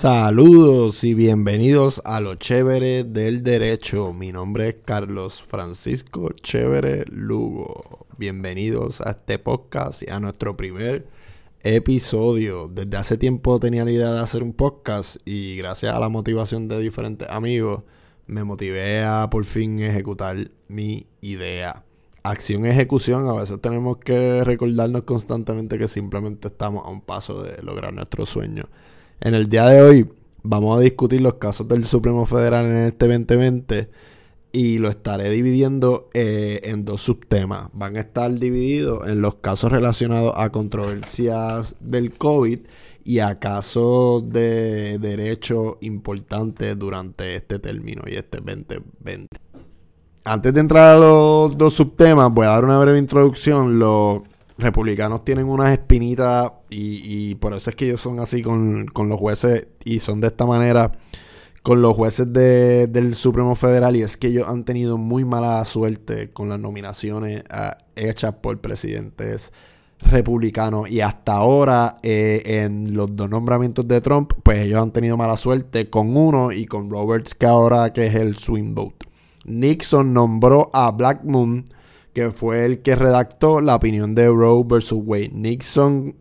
Saludos y bienvenidos a lo chévere del derecho. Mi nombre es Carlos Francisco Chévere Lugo. Bienvenidos a este podcast y a nuestro primer episodio. Desde hace tiempo tenía la idea de hacer un podcast y gracias a la motivación de diferentes amigos me motivé a por fin ejecutar mi idea. Acción ejecución, a veces tenemos que recordarnos constantemente que simplemente estamos a un paso de lograr nuestro sueño. En el día de hoy vamos a discutir los casos del Supremo Federal en este 2020 y lo estaré dividiendo eh, en dos subtemas. Van a estar divididos en los casos relacionados a controversias del COVID y a casos de derecho importantes durante este término y este 2020. Antes de entrar a los dos subtemas, voy a dar una breve introducción. Los republicanos tienen unas espinitas y, por eso es que ellos son así con, los jueces y son de esta manera con los jueces del Supremo Federal y es que ellos han tenido muy mala suerte con las nominaciones ah, hechas por presidentes republicanos y hasta ahora eh, en los dos nombramientos de Trump pues ellos han tenido mala suerte con uno y con Roberts que ahora que es el swing vote. Nixon nombró a Black Moon que fue el que redactó la opinión de Roe versus Wade. Nixon,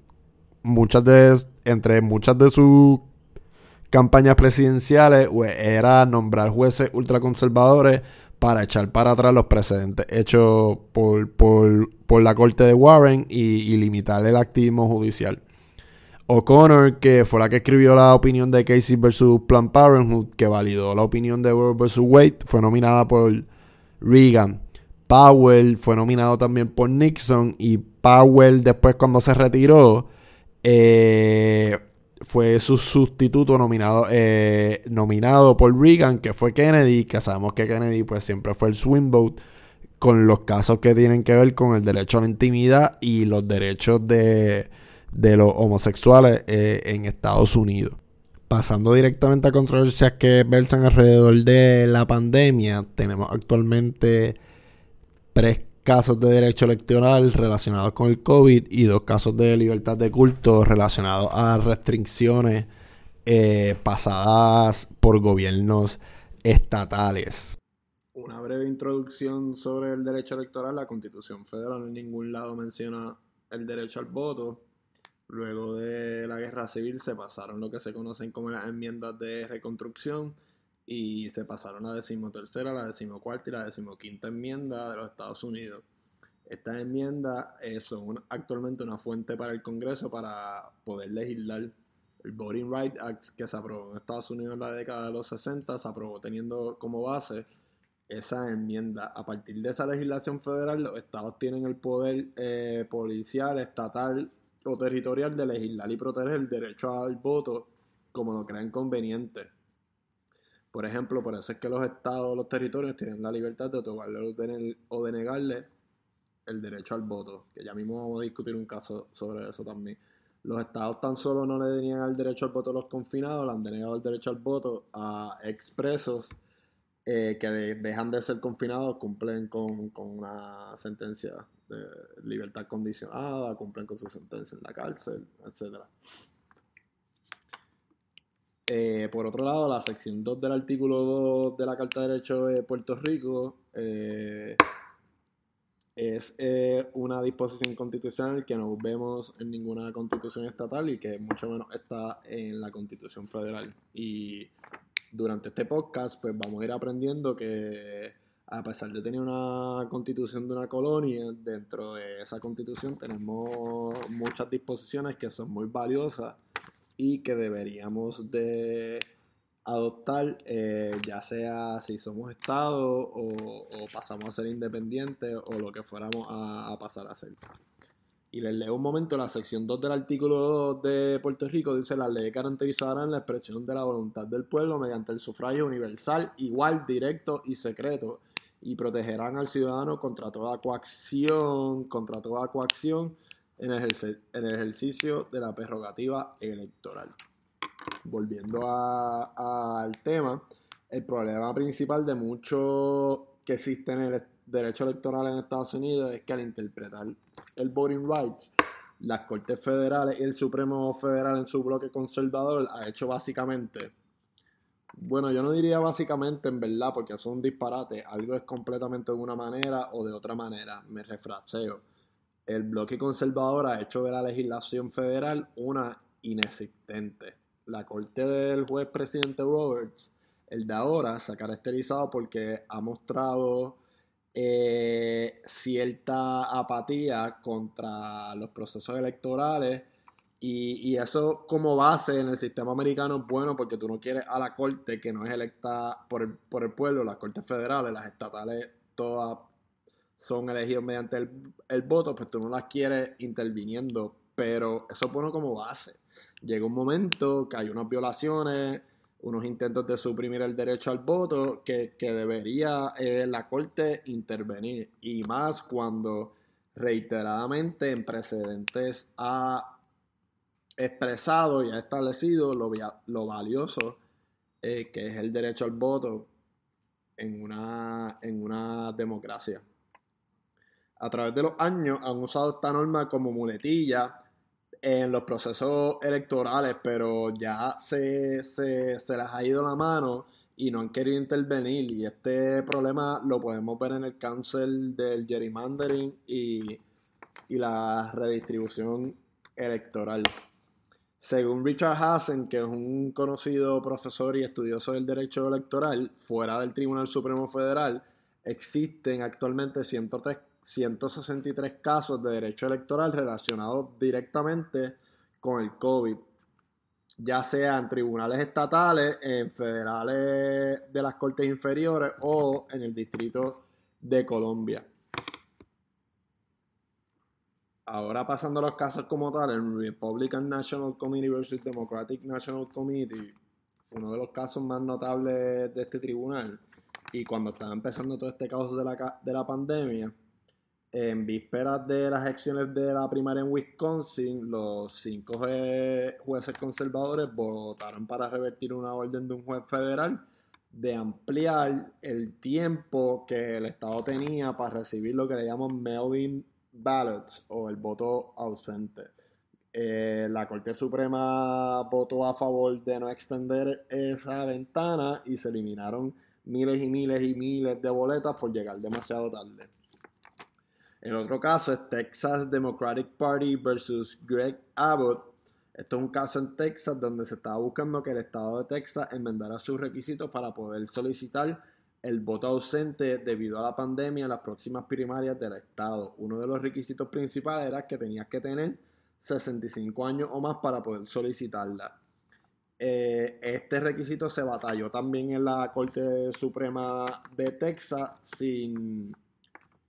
muchas de, entre muchas de sus campañas presidenciales, era nombrar jueces ultraconservadores para echar para atrás los precedentes hechos por, por, la corte de Warren y, limitar el activismo judicial. O'Connor, que fue la que escribió la opinión de Casey versus Planned Parenthood, que validó la opinión de Roe versus Wade, fue nominada por Reagan. Powell fue nominado también por Nixon y Powell después cuando se retiró eh, fue su sustituto nominado, eh, nominado por Reagan, que fue Kennedy, que sabemos que Kennedy pues siempre fue el vote con los casos que tienen que ver con el derecho a la intimidad y los derechos de, los homosexuales eh, en Estados Unidos. Pasando directamente a controversias que versan alrededor de la pandemia, tenemos actualmente tres casos de derecho electoral relacionados con el COVID y dos casos de libertad de culto relacionados a restricciones eh, pasadas por gobiernos estatales. Una breve introducción sobre el derecho electoral. La Constitución Federal en ningún lado menciona el derecho al voto. Luego de la guerra civil se pasaron lo que se conocen como las enmiendas de reconstrucción y se pasaron la decimotercera, la decimocuarta y la decimoquinta enmienda de los Estados Unidos. Estas enmiendas eh, son actualmente una fuente para el Congreso para poder legislar. El Voting Rights Act que se aprobó en Estados Unidos en la década de los 60 se aprobó teniendo como base esa enmienda. A partir de esa legislación federal, los estados tienen el poder eh, policial, estatal o territorial de legislar y proteger el derecho al voto como lo crean conveniente. Por ejemplo, por eso es que los estados, los territorios tienen la libertad de otorgarle o de negarle el derecho al voto, que ya mismo vamos a discutir un caso sobre eso también. Los estados tan solo no le deniegan el derecho al voto a los confinados, le han denegado el derecho al voto a expresos eh, que dejan de ser confinados, cumplen con, con, una sentencia de libertad condicionada, cumplen con su sentencia en la cárcel, etcétera. Eh, por otro lado, la sección 2 del artículo 2 de la Carta de Derecho de Puerto Rico eh, es eh, una disposición constitucional que no vemos en ninguna constitución estatal y que mucho menos está en la constitución federal. Y durante este podcast, pues vamos a ir aprendiendo que a pesar de tener una constitución de una colonia, dentro de esa constitución tenemos muchas disposiciones que son muy valiosas y que deberíamos de adoptar, eh, ya sea si somos Estado o, pasamos a ser independientes o lo que fuéramos a, pasar a ser. Y les leo un momento la sección 2 del artículo 2 de Puerto Rico. Dice, las leyes garantizarán la expresión de la voluntad del pueblo mediante el sufragio universal, igual, directo y secreto, y protegerán al ciudadano contra toda coacción, contra toda coacción en el, ejercicio de la prerrogativa electoral. Volviendo al tema, el problema principal de mucho que existe en el derecho electoral en Estados Unidos es que al interpretar el voting rights las Cortes Federales y el Supremo Federal en su bloque conservador ha hecho básicamente, bueno, yo no diría básicamente en verdad, porque es un disparate, algo es completamente de una manera o de otra manera, me refraseo. El bloque conservador ha hecho de la legislación federal una inexistente. La corte del juez presidente Roberts, el de ahora, se ha caracterizado porque ha mostrado eh, cierta apatía contra los procesos electorales y, eso como base en el sistema americano es bueno porque tú no quieres a la corte que no es electa por el, por el pueblo, las cortes federales, las estatales, todas son elegidos mediante el, voto, pues tú no las quieres interviniendo, pero eso es bueno como base. Llega un momento que hay unas violaciones, unos intentos de suprimir el derecho al voto que, debería eh, la Corte intervenir. Y más cuando reiteradamente en precedentes ha expresado y ha establecido lo, lo valioso eh, que es el derecho al voto en una, en una democracia. A través de los años han usado esta norma como muletilla en los procesos electorales, pero ya se, se, se les ha ido la mano y no han querido intervenir. Y este problema lo podemos ver en el cáncer del gerrymandering y, y la redistribución electoral. Según Richard Hassen, que es un conocido profesor y estudioso del derecho electoral fuera del Tribunal Supremo Federal, existen actualmente 103 163 casos de derecho electoral relacionados directamente con el COVID, ya sea en tribunales estatales, en federales de las Cortes Inferiores o en el Distrito de Colombia. Ahora pasando a los casos como tal, el Republican National Committee versus Democratic National Committee, uno de los casos más notables de este tribunal, y cuando estaba empezando todo este caos de la, de la pandemia, en vísperas de las elecciones de la primaria en Wisconsin, los cinco jueces conservadores votaron para revertir una orden de un juez federal de ampliar el tiempo que el Estado tenía para recibir lo que le llaman mail-in ballots o el voto ausente. Eh, la Corte Suprema votó a favor de no extender esa ventana y se eliminaron miles y miles y miles de boletas por llegar demasiado tarde. El otro caso es Texas Democratic Party versus Greg Abbott. Esto es un caso en Texas donde se estaba buscando que el estado de Texas enmendara sus requisitos para poder solicitar el voto ausente debido a la pandemia en las próximas primarias del estado. Uno de los requisitos principales era que tenías que tener 65 años o más para poder solicitarla. Eh, este requisito se batalló también en la Corte Suprema de Texas sin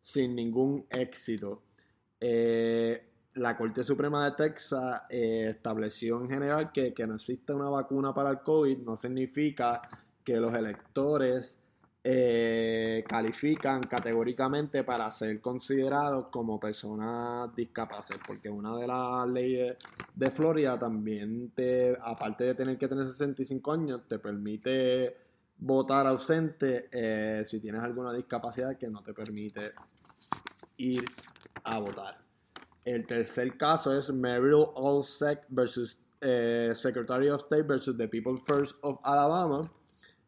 sin ningún éxito. Eh, la Corte Suprema de Texas eh, estableció en general que, que no existe una vacuna para el COVID no significa que los electores eh, califican categóricamente para ser considerados como personas discapaces, porque una de las leyes de Florida también te, aparte de tener que tener 65 años, te permite votar ausente si tienes alguna discapacidad que no te permite ir a votar. El tercer caso es Merrill Allsec versus eh, Secretary of State versus the People First of Alabama.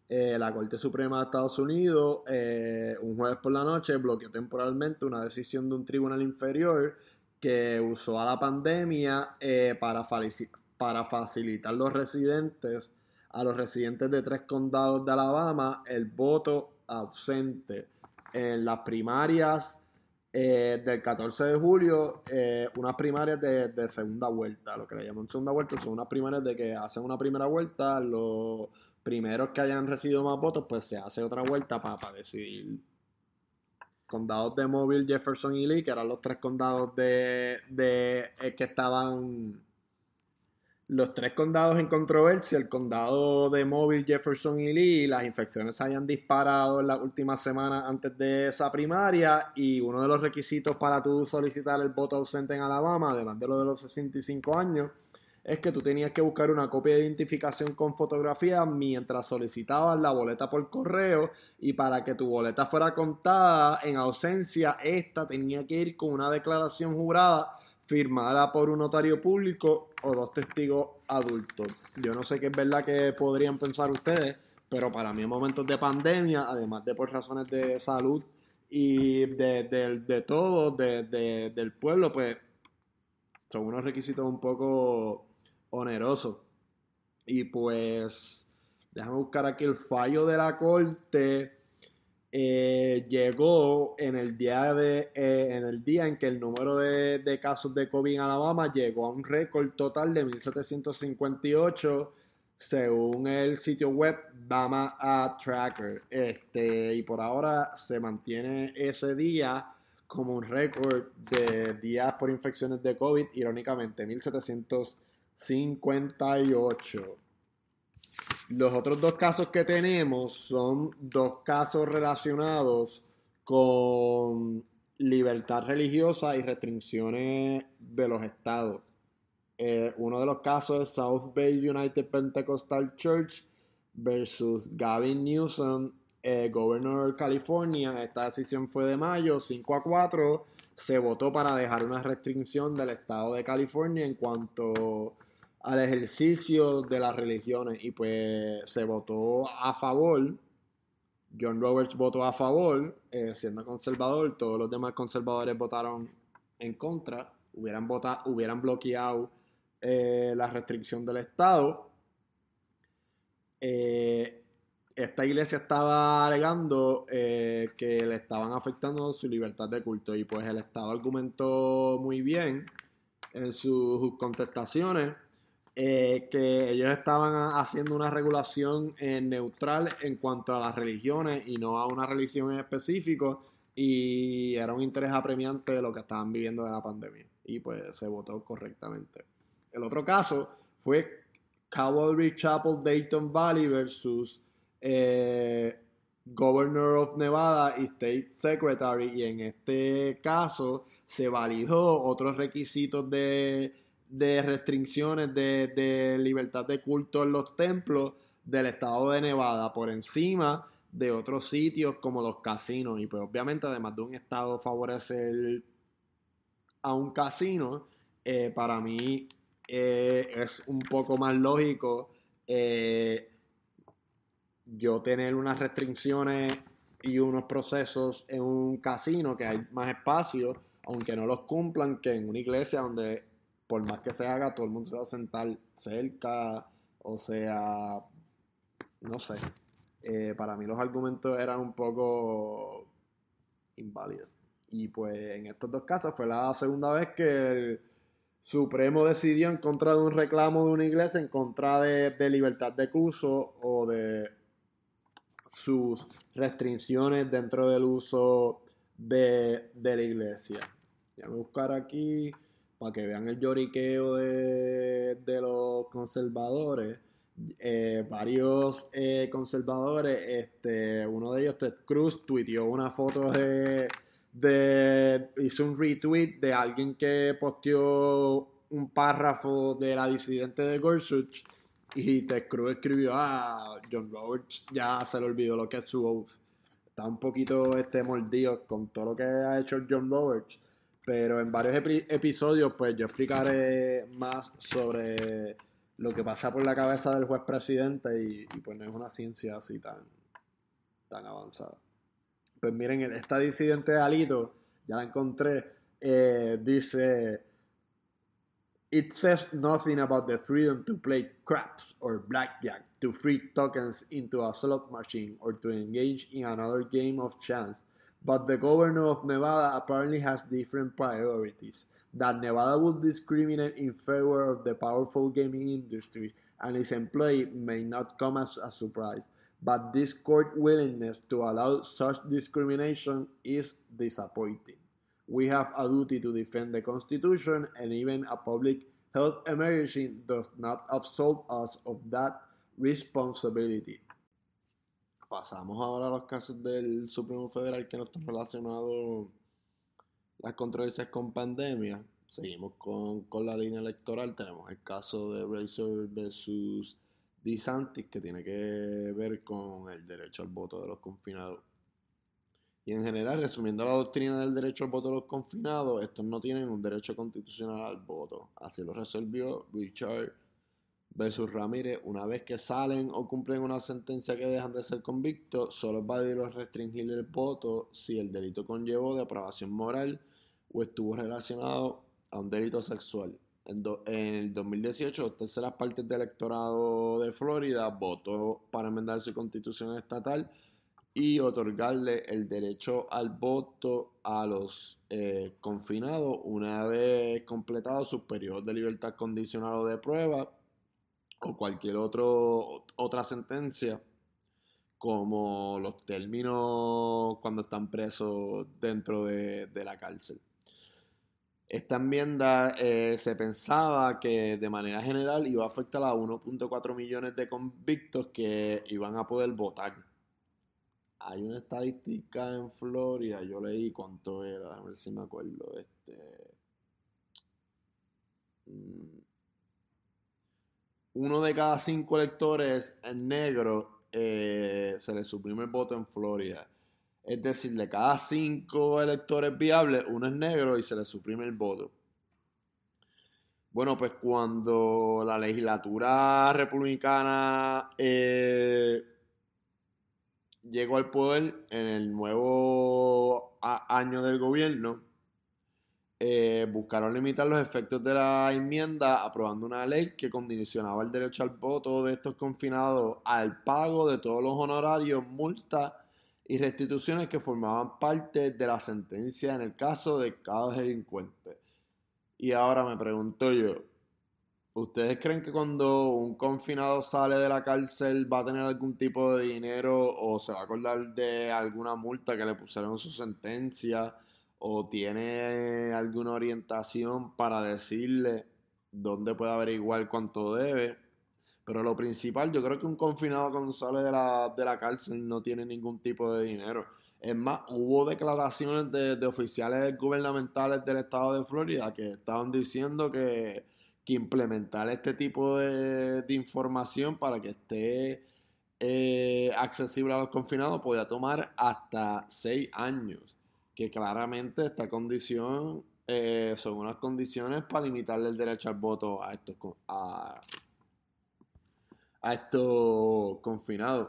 Eh, la Corte Suprema de Estados Unidos, eh, un jueves por la noche, bloqueó temporalmente una decisión de un tribunal inferior que usó a la pandemia para, para facilitar los residentes, a los residentes de tres condados de Alabama, el voto ausente en las primarias eh, del 14 de julio, eh, unas primarias de, segunda vuelta, lo que le llaman segunda vuelta, son unas primarias de que hacen una primera vuelta, los primeros que hayan recibido más votos, pues se hace otra vuelta para, decidir. Condados de Mobile, Jefferson y Lee, que eran los tres condados de, de eh, que estaban los tres condados en controversia, el condado de Mobile, Jefferson y Lee, las infecciones hayan disparado en las últimas semanas antes de esa primaria y uno de los requisitos para tú solicitar el voto ausente en Alabama, además de lo de los 65 años, es que tú tenías que buscar una copia de identificación con fotografía mientras solicitabas la boleta por correo y para que tu boleta fuera contada en ausencia, esta tenía que ir con una declaración jurada firmada por un notario público o dos testigos adultos. Yo no sé qué es verdad que podrían pensar ustedes, pero para mí en momentos de pandemia, además de por razones de salud y de, todo, del pueblo, pues son unos requisitos un poco onerosos. Y pues, déjame buscar aquí el fallo de la corte. Eh, llegó en el día de eh, en el día en que el número de, casos de COVID en Alabama llegó a un récord total de 1758 según el sitio web Bama Tracker. Este y por ahora se mantiene ese día como un récord de días por infecciones de COVID irónicamente 1758 los otros dos casos que tenemos son dos casos relacionados con libertad religiosa y restricciones de los estados. Eh, uno de los casos es South Bay United Pentecostal Church versus Gavin Newsom, eh, Governor de California. Esta decisión fue de mayo, 5 a 4. Se votó para dejar una restricción del estado de California en cuanto al ejercicio de las religiones y pues se votó a favor. John Roberts votó a favor, eh, siendo conservador, todos los demás conservadores votaron en contra, hubieran, votado, hubieran bloqueado eh, la restricción del Estado. Eh, esta iglesia estaba alegando que le estaban afectando su libertad de culto y pues el Estado argumentó muy bien en sus contestaciones eh, que ellos estaban haciendo una regulación eh, neutral en cuanto a las religiones y no a una religión en específico y era un interés apremiante de lo que estaban viviendo de la pandemia y pues se votó correctamente. El otro caso fue Cavalry Chapel Dayton Valley versus eh, Governor of Nevada y State Secretary y en este caso se validó otros requisitos de de restricciones de, libertad de culto en los templos del estado de Nevada por encima de otros sitios como los casinos. Y pues obviamente además de un estado favorecer a un casino, eh, para mí eh, es un poco más lógico eh, yo tener unas restricciones y unos procesos en un casino que hay más espacio, aunque no los cumplan, que en una iglesia donde por más que se haga, todo el mundo se va a sentar cerca, o sea, no sé. Eh, para mí los argumentos eran un poco inválidos. Y pues en estos dos casos fue la segunda vez que el Supremo decidió en contra de un reclamo de una iglesia, en contra de, libertad de curso o de sus restricciones dentro del uso de, de la iglesia. Voy a buscar aquí para que vean el lloriqueo de, los conservadores. Eh, varios eh, conservadores, este, uno de ellos, Ted Cruz, tuiteó una foto de, de, hizo un retweet de alguien que posteó un párrafo de la disidente de Gorsuch y Ted Cruz escribió, ah, John Roberts ya se le olvidó lo que es su oath. Está un poquito este mordido con todo lo que ha hecho John Roberts pero en varios episodios, pues yo explicaré más sobre lo que pasa por la cabeza del juez presidente y, pues no es una ciencia así tan, tan avanzada. Pues miren, esta disidente de Alito, ya la encontré, eh, dice, It says nothing about the freedom to play craps or blackjack, to free tokens into a slot machine, or to engage in another game of chance. But the governor of Nevada apparently has different priorities. That Nevada would discriminate in favor of the powerful gaming industry and its employees may not come as a surprise. But this court willingness to allow such discrimination is disappointing. We have a duty to defend the Constitution, and even a public health emergency does not absolve us of that responsibility. Pasamos ahora a los casos del Supremo Federal que no están relacionados las controversias con pandemia. Seguimos con, la línea electoral. Tenemos el caso de Razor versus DeSantis, que tiene que ver con el derecho al voto de los confinados. Y en general, resumiendo la doctrina del derecho al voto de los confinados, estos no tienen un derecho constitucional al voto. Así lo resolvió Richard versus Ramírez. Una vez que salen o cumplen una sentencia que dejan de ser convictos, solo es válido restringir el voto si el delito conllevó depravación moral o estuvo relacionado a un delito sexual. En, el 2018, dos terceras partes del electorado de Florida votó para enmendar su constitución estatal y otorgarle el derecho al voto a los eh, confinados una vez completado su periodo de libertad condicional o de prueba o cualquier otro, otra sentencia como los términos cuando están presos dentro de, la cárcel. Esta enmienda eh, se pensaba que de manera general iba a afectar a 1.4 millones de convictos que iban a poder votar hay una estadística en Florida, yo leí cuánto era, a ver si me acuerdo. Este, mm, uno de cada cinco electores en negro eh, se le suprime el voto en Florida. Es decir, de cada cinco electores viables, uno es negro y se le suprime el voto. Bueno, pues cuando la legislatura republicana eh, llegó al poder en el nuevo año del gobierno, eh, buscaron limitar los efectos de la enmienda aprobando una ley que condicionaba el derecho al voto de estos confinados al pago de todos los honorarios, multas y restituciones que formaban parte de la sentencia en el caso de cada delincuente. Y ahora me pregunto yo, ¿Ustedes creen que cuando un confinado sale de la cárcel va a tener algún tipo de dinero o se va a acordar de alguna multa que le pusieron en su sentencia o tiene alguna orientación para decirle dónde puede averiguar cuánto debe? Pero lo principal, yo creo que un confinado cuando sale de la, de la cárcel no tiene ningún tipo de dinero. Es más, hubo declaraciones de, de oficiales gubernamentales del estado de Florida que estaban diciendo que implementar este tipo de, información para que esté eh, accesible a los confinados podría tomar hasta seis años. Que claramente esta condición eh, son unas condiciones para limitarle el derecho al voto a estos, a, a estos confinados.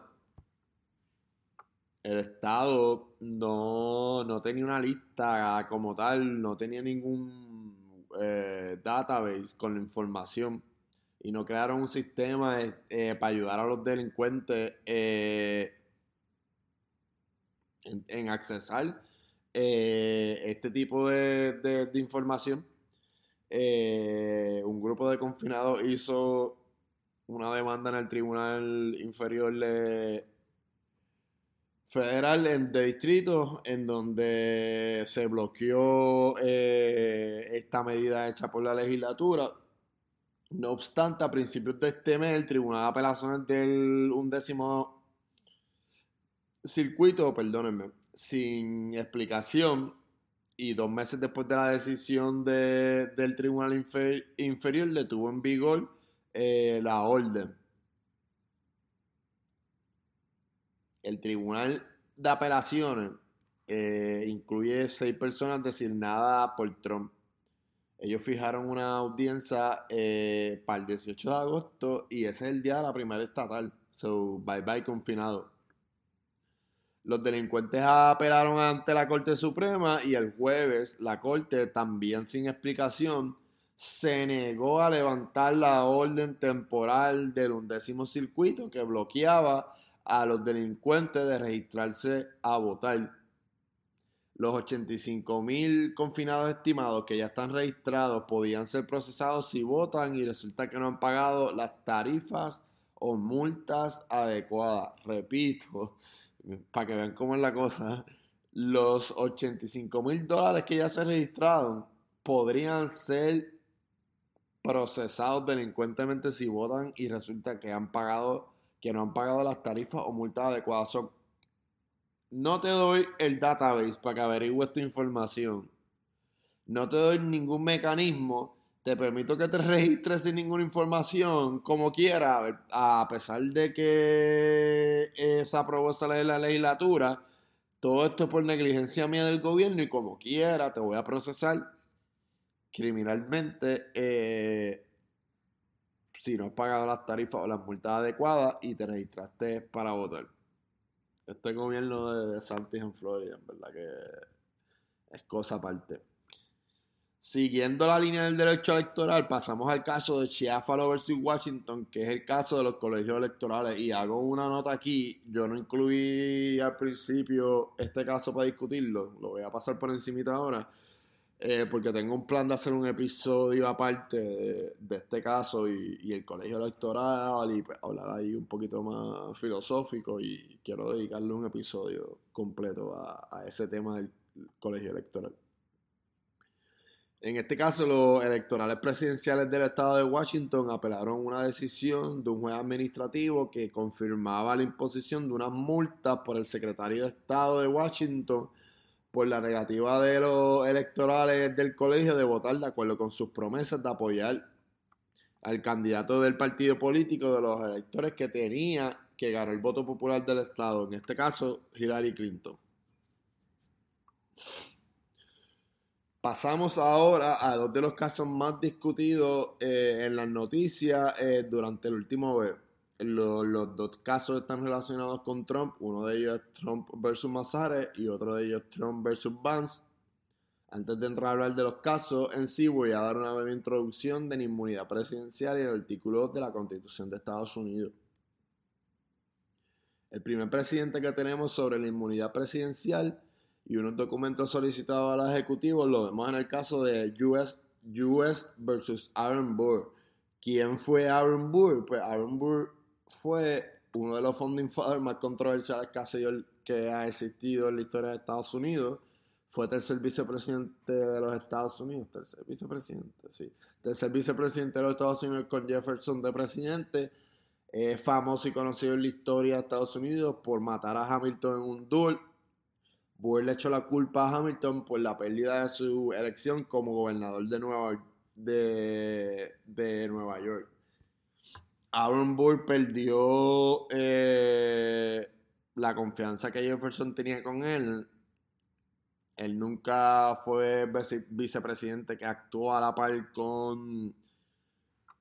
El Estado no, no tenía una lista como tal, no tenía ningún eh, database con la información y no crearon un sistema eh, para ayudar a los delincuentes eh, en, accesar este tipo de, información. un grupo de confinados hizo una demanda en el Tribunal Inferior de, federal en, de distrito en donde se bloqueó eh, esta medida hecha por la legislatura. No obstante, a principios de este mes, el Tribunal de Apelaciones del undécimo circuito, perdónenme, sin explicación y dos meses después de la decisión del Tribunal Inferior, le tuvo en vigor eh, la orden el Tribunal de Apelaciones eh, incluye seis personas designadas por Trump. Ellos fijaron una audiencia eh, para el 18 de agosto y ese es el día de la primera estatal. So, bye bye confinado. Los delincuentes apelaron ante la Corte Suprema y el jueves la Corte, también sin explicación, se negó a levantar la orden temporal del undécimo circuito que bloqueaba a los delincuentes de registrarse a votar. Los 85 mil confinados estimados que ya están registrados podían ser procesados si votan y resulta que no han pagado las tarifas o multas adecuadas. Repito, para que vean cómo es la cosa, los 85 mil dólares que ya se registraron podrían ser procesados delincuentemente si votan y resulta que han pagado que no han pagado las tarifas o multas adecuadas. no te doy el database para que averigües tu información. No te doy ningún mecanismo. Te permito que te registres sin ninguna información, como quiera, a pesar de que se aprobó esa ley de la legislatura. Todo esto por negligencia mía del gobierno y como quiera te voy a procesar criminalmente eh, si no has pagado las tarifas o las multas adecuadas y te registraste para votar. Este gobierno de, de Santis en Florida, en verdad que es cosa aparte. Siguiendo la línea del derecho electoral, pasamos al caso de Chiafalo versus Washington, que es el caso de los colegios electorales. Y hago una nota aquí, yo no incluí al principio este caso para discutirlo, lo voy a pasar por encimita ahora, eh, porque tengo un plan de hacer un episodio aparte de, este caso y, el colegio electoral y pues, hablar ahí un poquito más filosófico y quiero dedicarle un episodio completo a ese tema del colegio electoral. En este caso, los electorales presidenciales del estado de Washington apelaron una decisión de un juez administrativo que confirmaba la imposición de unas multas por el secretario de Estado de Washington por la negativa de los electorales del colegio de votar de acuerdo con sus promesas de apoyar al candidato del partido político de los electores que tenía que ganar el voto popular del estado, en este caso Hillary Clinton. Pasamos ahora a dos de los casos más discutidos eh, en las noticias eh, durante el último mes. Los, dos casos están relacionados con Trump. Uno de ellos es Trump versus Mazare y otro de ellos Trump versus Vance. Antes de entrar a hablar de los casos en sí, voy a dar una breve introducción de la inmunidad presidencial y el artículo de la Constitución de Estados Unidos. El primer presidente que tenemos sobre la inmunidad presidencial y unos documentos solicitados al Ejecutivo, lo vemos en el caso de US, US versus Aaron Burr. ¿Quién fue Aaron Burr? Pues Aaron Burr fue uno de los founding fathers más controversiales que ha, existido en la historia de Estados Unidos. Fue tercer vicepresidente de los Estados Unidos. Tercer vicepresidente, sí. Tercer vicepresidente de los Estados Unidos con Jefferson de presidente. Es famoso y conocido en la historia de Estados Unidos por matar a Hamilton en un duel Burr le echó la culpa a Hamilton por la pérdida de su elección como gobernador de Nueva, de, de Nueva York. Aaron Burr perdió eh, la confianza que Jefferson tenía con él. Él nunca fue vicepresidente que actuó a la par con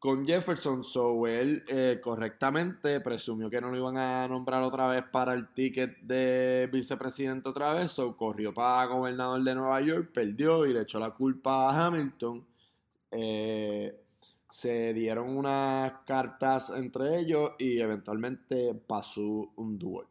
con Jefferson, so eh, correctamente presumió que no lo iban a nombrar otra vez para el ticket de vicepresidente otra vez, so corrió para gobernador de Nueva York, perdió y le echó la culpa a Hamilton. Eh, se dieron unas cartas entre ellos y eventualmente pasó un duel.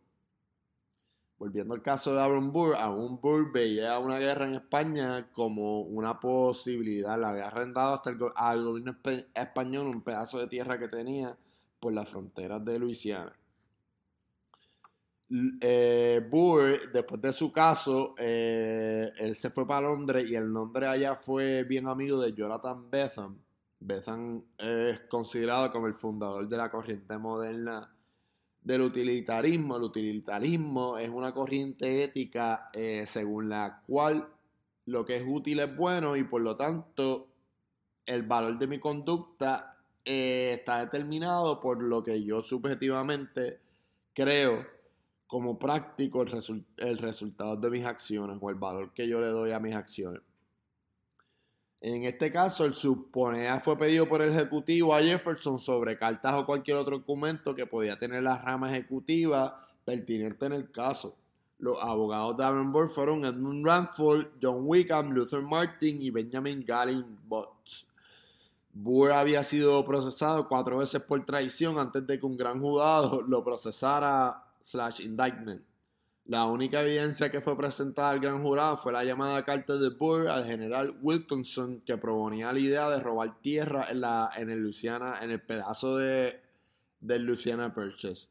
Volviendo al caso de Aaron Burr, aún Burr veía una guerra en España como una posibilidad. Le había arrendado hasta el, gobierno español un pedazo de tierra que tenía por las fronteras de Luisiana. Eh, Burr, después de su caso, eh, él se fue para Londres y el Londres allá fue bien amigo de Jonathan Betham. Betham es considerado como el fundador de la corriente moderna del utilitarismo. El utilitarismo es una corriente ética eh, según la cual lo que es útil es bueno y por lo tanto el valor de mi conducta eh, está determinado por lo que yo subjetivamente creo como práctico el, el resultado de mis acciones o el valor que yo le doy a mis acciones. En este caso, el suponea fue pedido por el ejecutivo a Jefferson sobre cartas o cualquier otro documento que podía tener la rama ejecutiva pertinente en el caso. Los abogados de Aaron fueron Edmund Ranford, John Wickham, Luther Martin y Benjamin Gallin Botts. Burr había sido procesado cuatro veces por traición antes de que un gran juzgado lo procesara slash indictment. La única evidencia que fue presentada al gran jurado fue la llamada carta de Burr al general Wilkinson que proponía la idea de robar tierra en, la, en el Luciana, en el pedazo de, del Luciana Purchase.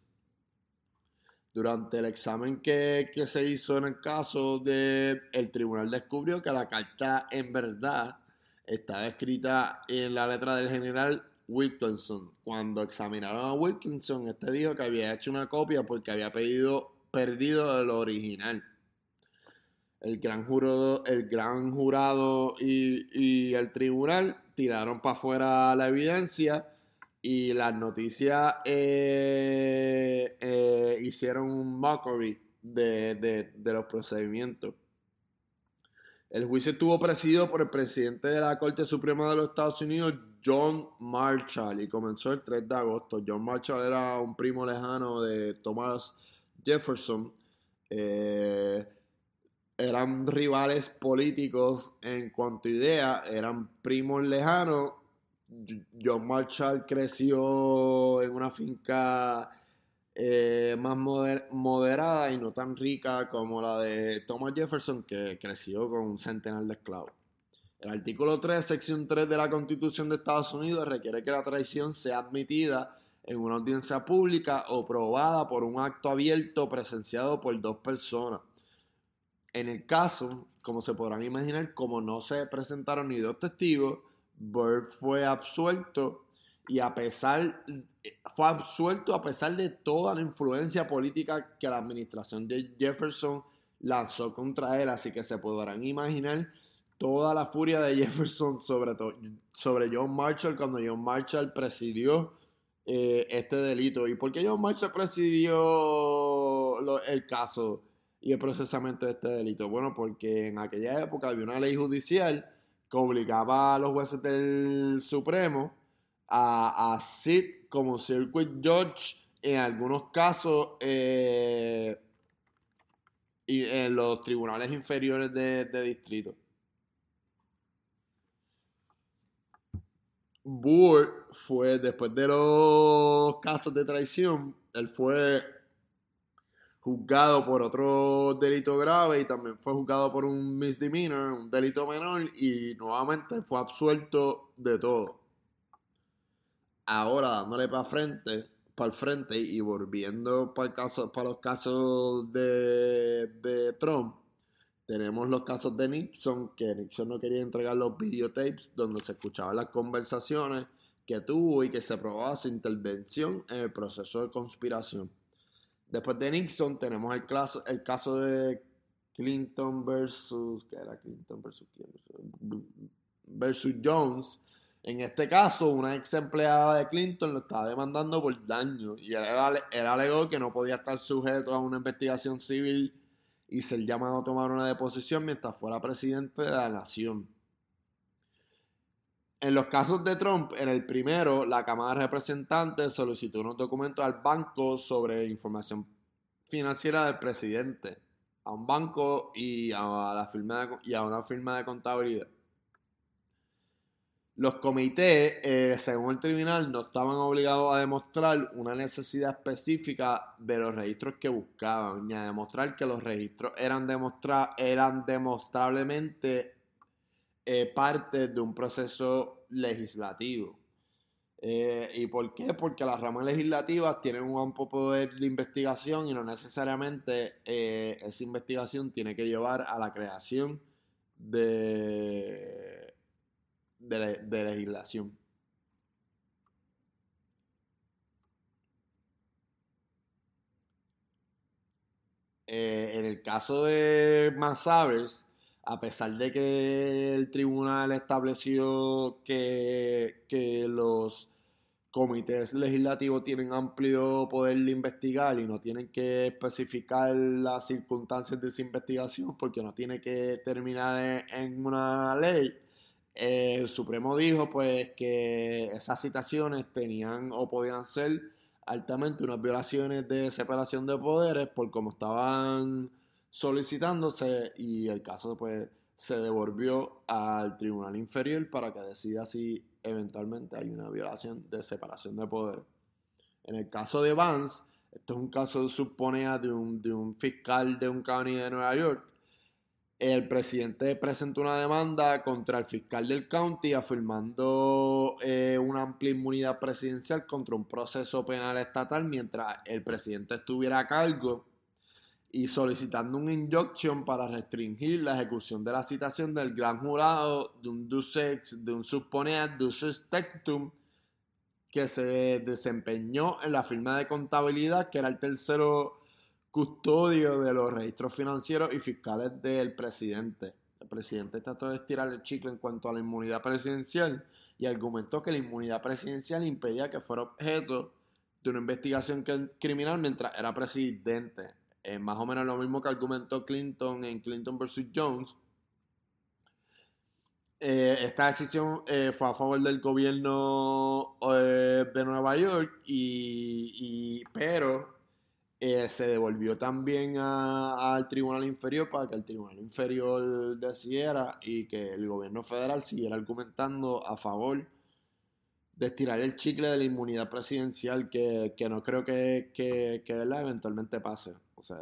Durante el examen que, se hizo en el caso el tribunal descubrió que la carta en verdad estaba escrita en la letra del general Wilkinson. Cuando examinaron a Wilkinson, este dijo que había hecho una copia porque había pedido perdido del original. El gran jurado, el gran jurado y, el tribunal tiraron para afuera la evidencia y las noticias eh, eh, hicieron un mockery de, los procedimientos. El juicio estuvo presidido por el presidente de la Corte Suprema de los Estados Unidos, John Marshall, y comenzó el 3 de agosto. John Marshall era un primo lejano de Thomas Jefferson. Eh, eran rivales políticos en cuanto a idea, eran primos lejanos. John Marshall creció en una finca eh, más moderada y no tan rica como la de Thomas Jefferson, que creció con un centenar de esclavos. El artículo 3, sección 3 de la Constitución de Estados Unidos requiere que la traición sea admitida en una audiencia pública o probada por un acto abierto presenciado por dos personas. En el caso, como se podrán imaginar, como no se presentaron ni dos testigos, Bird fue absuelto y a pesar fue absuelto a pesar de toda la influencia política que la administración de Jefferson lanzó contra él, así que se podrán imaginar toda la furia de Jefferson sobre, sobre John Marshall cuando John Marshall presidió eh, este delito. ¿Y por qué John Marshall presidió el caso? y el procesamiento de este delito? Bueno, porque en aquella época había una ley judicial que obligaba a los jueces del Supremo a, a sit como circuit judge en algunos casos eh, y en los tribunales inferiores de, de distrito. Burr fue, después de los casos de traición, él fue juzgado por otro delito grave y también fue juzgado por un misdemeanor, un delito menor, y nuevamente fue absuelto de todo. Ahora dándole para frente, para el frente y volviendo para, el caso, para los casos de Trump, tenemos los casos de Nixon, que Nixon no quería entregar los videotapes donde se escuchaban las conversaciones que tuvo y que se probaba su intervención en el proceso de conspiración. Después de Nixon tenemos el caso, el caso de Clinton versus, ¿qué era Clinton versus quién? Versus Jones. En este caso, una ex empleada de Clinton lo estaba demandando por daño y él, alegó que no podía estar sujeto a una investigación civil y ser llamado a tomar una deposición mientras fuera presidente de la nación. En los casos de Trump, en el primero, la Cámara de Representantes solicitó unos documentos al banco sobre información financiera del presidente, a un banco y a, la firma y a una firma de contabilidad. Los comités, eh, según el tribunal, no estaban obligados a demostrar una necesidad específica de los registros que buscaban, ni a demostrar que los registros eran, demostra eran demostrablemente eh, parte de un proceso legislativo. Eh, ¿Y por qué? Porque las ramas legislativas tienen un amplio poder de investigación y no necesariamente eh, esa investigación tiene que llevar a la creación de, de, legislación. en el caso de Massavers, a pesar de que el tribunal estableció que, que los comités legislativos tienen amplio poder de investigar y no tienen que especificar las circunstancias de esa investigación porque no tiene que terminar en, una ley. El Supremo dijo pues que esas citaciones tenían o podían ser altamente unas violaciones de separación de poderes por cómo estaban solicitándose y el caso pues se devolvió al tribunal inferior para que decida si eventualmente hay una violación de separación de poder. En el caso de Vance, esto es un caso supone de un, de un fiscal de un county de Nueva York. El presidente presentó una demanda contra el fiscal del county afirmando eh, una amplia inmunidad presidencial contra un proceso penal estatal mientras el presidente estuviera a cargo y solicitando un injunction para restringir la ejecución de la citación del gran jurado de un Dusex, de un Supponea Dusex Tectum que se desempeñó en la firma de contabilidad, que era el tercero custodio de los registros financieros y fiscales del presidente. El presidente trató de estirar el chicle en cuanto a la inmunidad presidencial y argumentó que la inmunidad presidencial impedía que fuera objeto de una investigación criminal mientras era presidente. es más o menos lo mismo que argumentó Clinton en Clinton versus Jones. Eh, esta decisión eh, fue a favor del gobierno de Nueva York, y, pero se devolvió también al tribunal inferior para que el tribunal inferior decidiera y que el gobierno federal siguiera argumentando a favor de estirar el chicle de la inmunidad presidencial que, no creo que, que, eventualmente pase. O sea,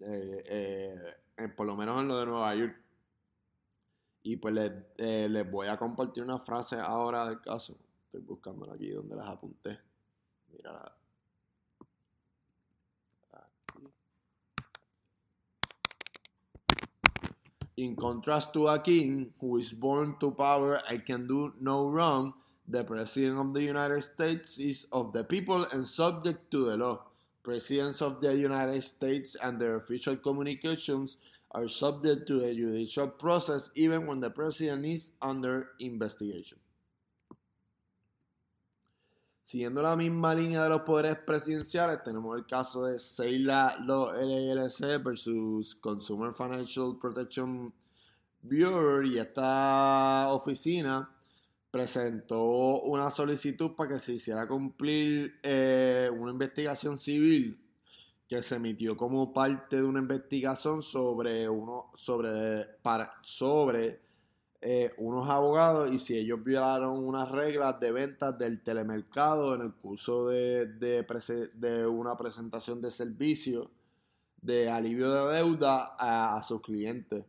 eh, eh, por lo menos en lo de Nueva York. Y pues les, eh, les voy a compartir una frase ahora del caso. Estoy buscándola aquí donde las apunté. Mira In contrast to a king who is born to power and can do no wrong, The President of the United States is of the people and subject to the law. Presidents of the United States and their official communications are subject to the judicial process even when the President is under investigation. Siguiendo la misma línea de los poderes presidenciales, tenemos el caso de Seila LLC versus Consumer Financial Protection Bureau y esta oficina presentó una solicitud para que se hiciera cumplir eh, una investigación civil que se emitió como parte de una investigación sobre uno sobre para, sobre eh, unos abogados y si ellos violaron unas reglas de ventas del telemercado en el curso de, de, una presentación de servicio de alivio de deuda a sus clientes.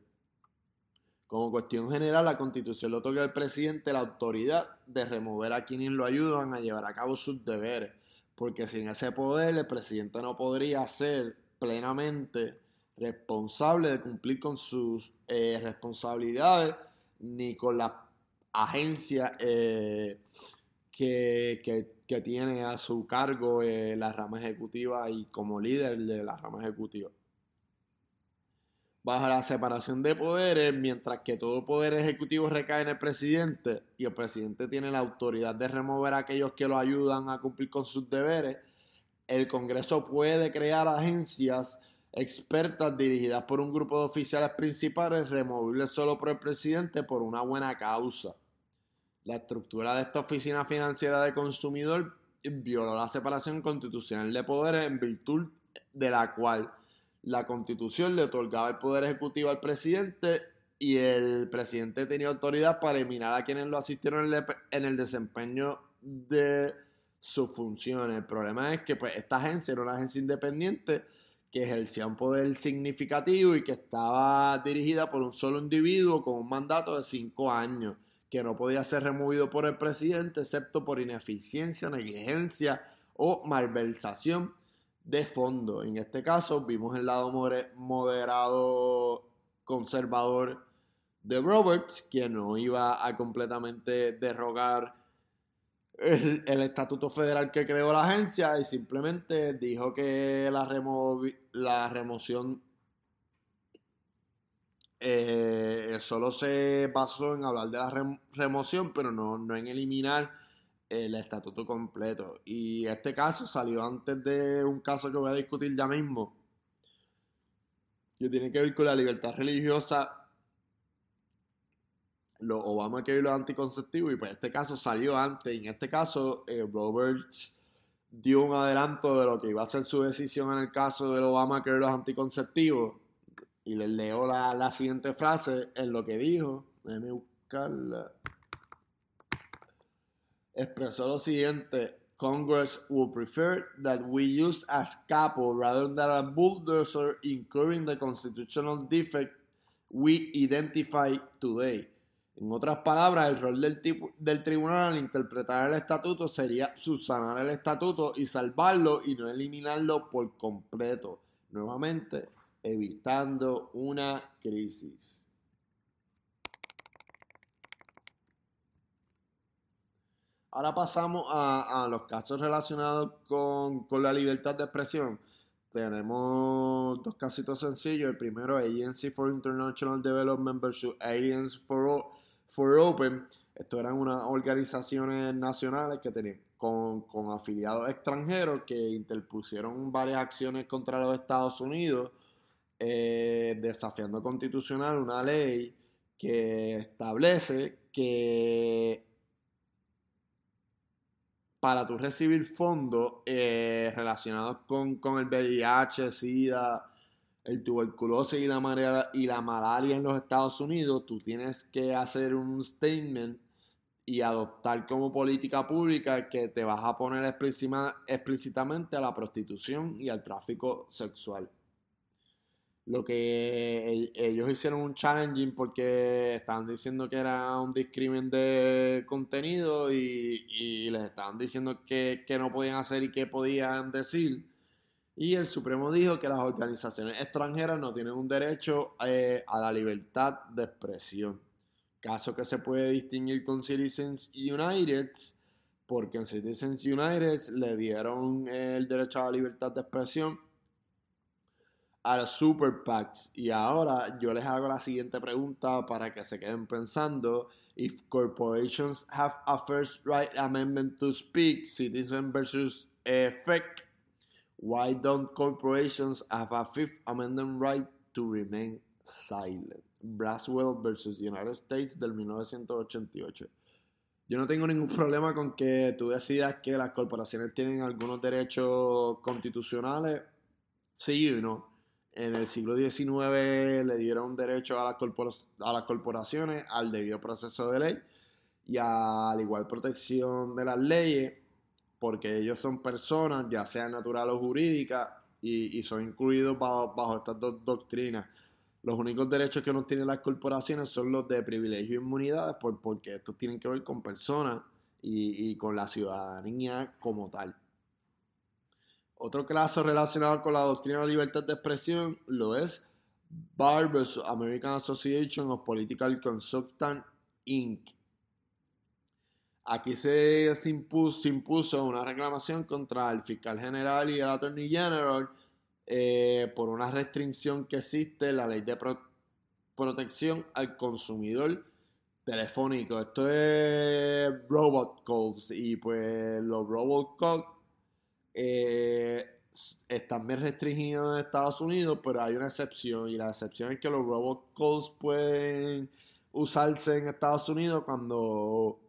Como cuestión general, la Constitución le otorga al presidente la autoridad de remover a quienes lo ayudan a llevar a cabo sus deberes, porque sin ese poder el presidente no podría ser plenamente responsable de cumplir con sus eh, responsabilidades ni con la agencia eh, que, tiene a su cargo eh, la rama ejecutiva y como líder de la rama ejecutiva. Bajo la separación de poderes, mientras que todo poder ejecutivo recae en el presidente y el presidente tiene la autoridad de remover a aquellos que lo ayudan a cumplir con sus deberes, el Congreso puede crear agencias expertas dirigidas por un grupo de oficiales principales removibles solo por el presidente por una buena causa. La estructura de esta oficina financiera de consumidor violó la separación constitucional de poderes en virtud de la cual la constitución le otorgaba el poder ejecutivo al presidente y el presidente tenía autoridad para eliminar a quienes lo asistieron en el, desempeño de sus funciones. El problema es que pues, esta agencia era una agencia independiente que ejercía un poder significativo y que estaba dirigida por un solo individuo con un mandato de cinco años, que no podía ser removido por el presidente excepto por ineficiencia, negligencia o malversación de fondo. En este caso vimos el lado moderado conservador de Roberts, que no iba a completamente derrogar el, estatuto federal que creó la agencia y simplemente dijo que la, la remoción eh, solo se basó en hablar de la remoción, pero no, no en eliminar el estatuto completo. Y este caso salió antes de un caso que voy a discutir ya mismo, que tiene que ver con la libertad religiosa, los Obama que los anticonceptivos, y pues este caso salió antes. Y en este caso, eh, Roberts dio un adelanto de lo que iba a ser su decisión en el caso del Obama que los anticonceptivos. Y les leo la, la siguiente frase en lo que dijo. Déjenme buscarla expresó lo siguiente. Congress would prefer that we use a scalpel rather than a bulldozer incurring the constitutional defect we identify today. En otras palabras, el rol del, tribunal al interpretar el estatuto sería subsanar el estatuto y salvarlo y no eliminarlo por completo. Nuevamente, evitando una crisis. Ahora pasamos a, los casos relacionados con, la libertad de expresión. Tenemos dos casitos sencillos. El primero, Agency for International Development versus Aliens for, for Open. Estos eran unas organizaciones nacionales que tenían con, afiliados extranjeros que interpusieron varias acciones contra los Estados Unidos, eh, desafiando constitucional una ley que establece que para tú recibir fondos eh, relacionados con, el VIH, SIDA, el tuberculosis y la, y la malaria en los Estados Unidos, tú tienes que hacer un statement y adoptar como política pública que te vas a poner explícitamente a la prostitución y al tráfico sexual lo que ellos hicieron un challenging porque estaban diciendo que era un discrimen de contenido y, les estaban diciendo que, no podían hacer y qué podían decir. Y el Supremo dijo que las organizaciones extranjeras no tienen un derecho eh, a la libertad de expresión. Caso que se puede distinguir con Citizens United, porque en Citizens United le dieron el derecho a la libertad de expresión a los super PACs. Y ahora yo les hago la siguiente pregunta para que se queden pensando. If corporations have a first right amendment to speak, citizen versus effect, why don't corporations have a fifth amendment right to remain silent? Braswell versus United States del 1988. Yo no tengo ningún problema con que tú decidas que las corporaciones tienen algunos derechos constitucionales, sí o no en el siglo XIX le dieron derecho a las, a las corporaciones al debido proceso de ley y a la igual protección de las leyes, porque ellos son personas, ya sean natural o jurídicas, y, son incluidos bajo, estas dos doctrinas. Los únicos derechos que no tienen las corporaciones son los de privilegio e inmunidades, por, porque estos tienen que ver con personas y, con la ciudadanía como tal. Otro caso relacionado con la doctrina de libertad de expresión lo es Bar American Association of Political Consultants Inc. Aquí se, impuso, una reclamación contra el fiscal general y el attorney general eh, por una restricción que existe en la ley de protección al consumidor telefónico. Esto es robot calls y pues los robot calls eh, están bien restringidos en Estados Unidos, pero hay una excepción y la excepción es que los robocalls pueden usarse en Estados Unidos cuando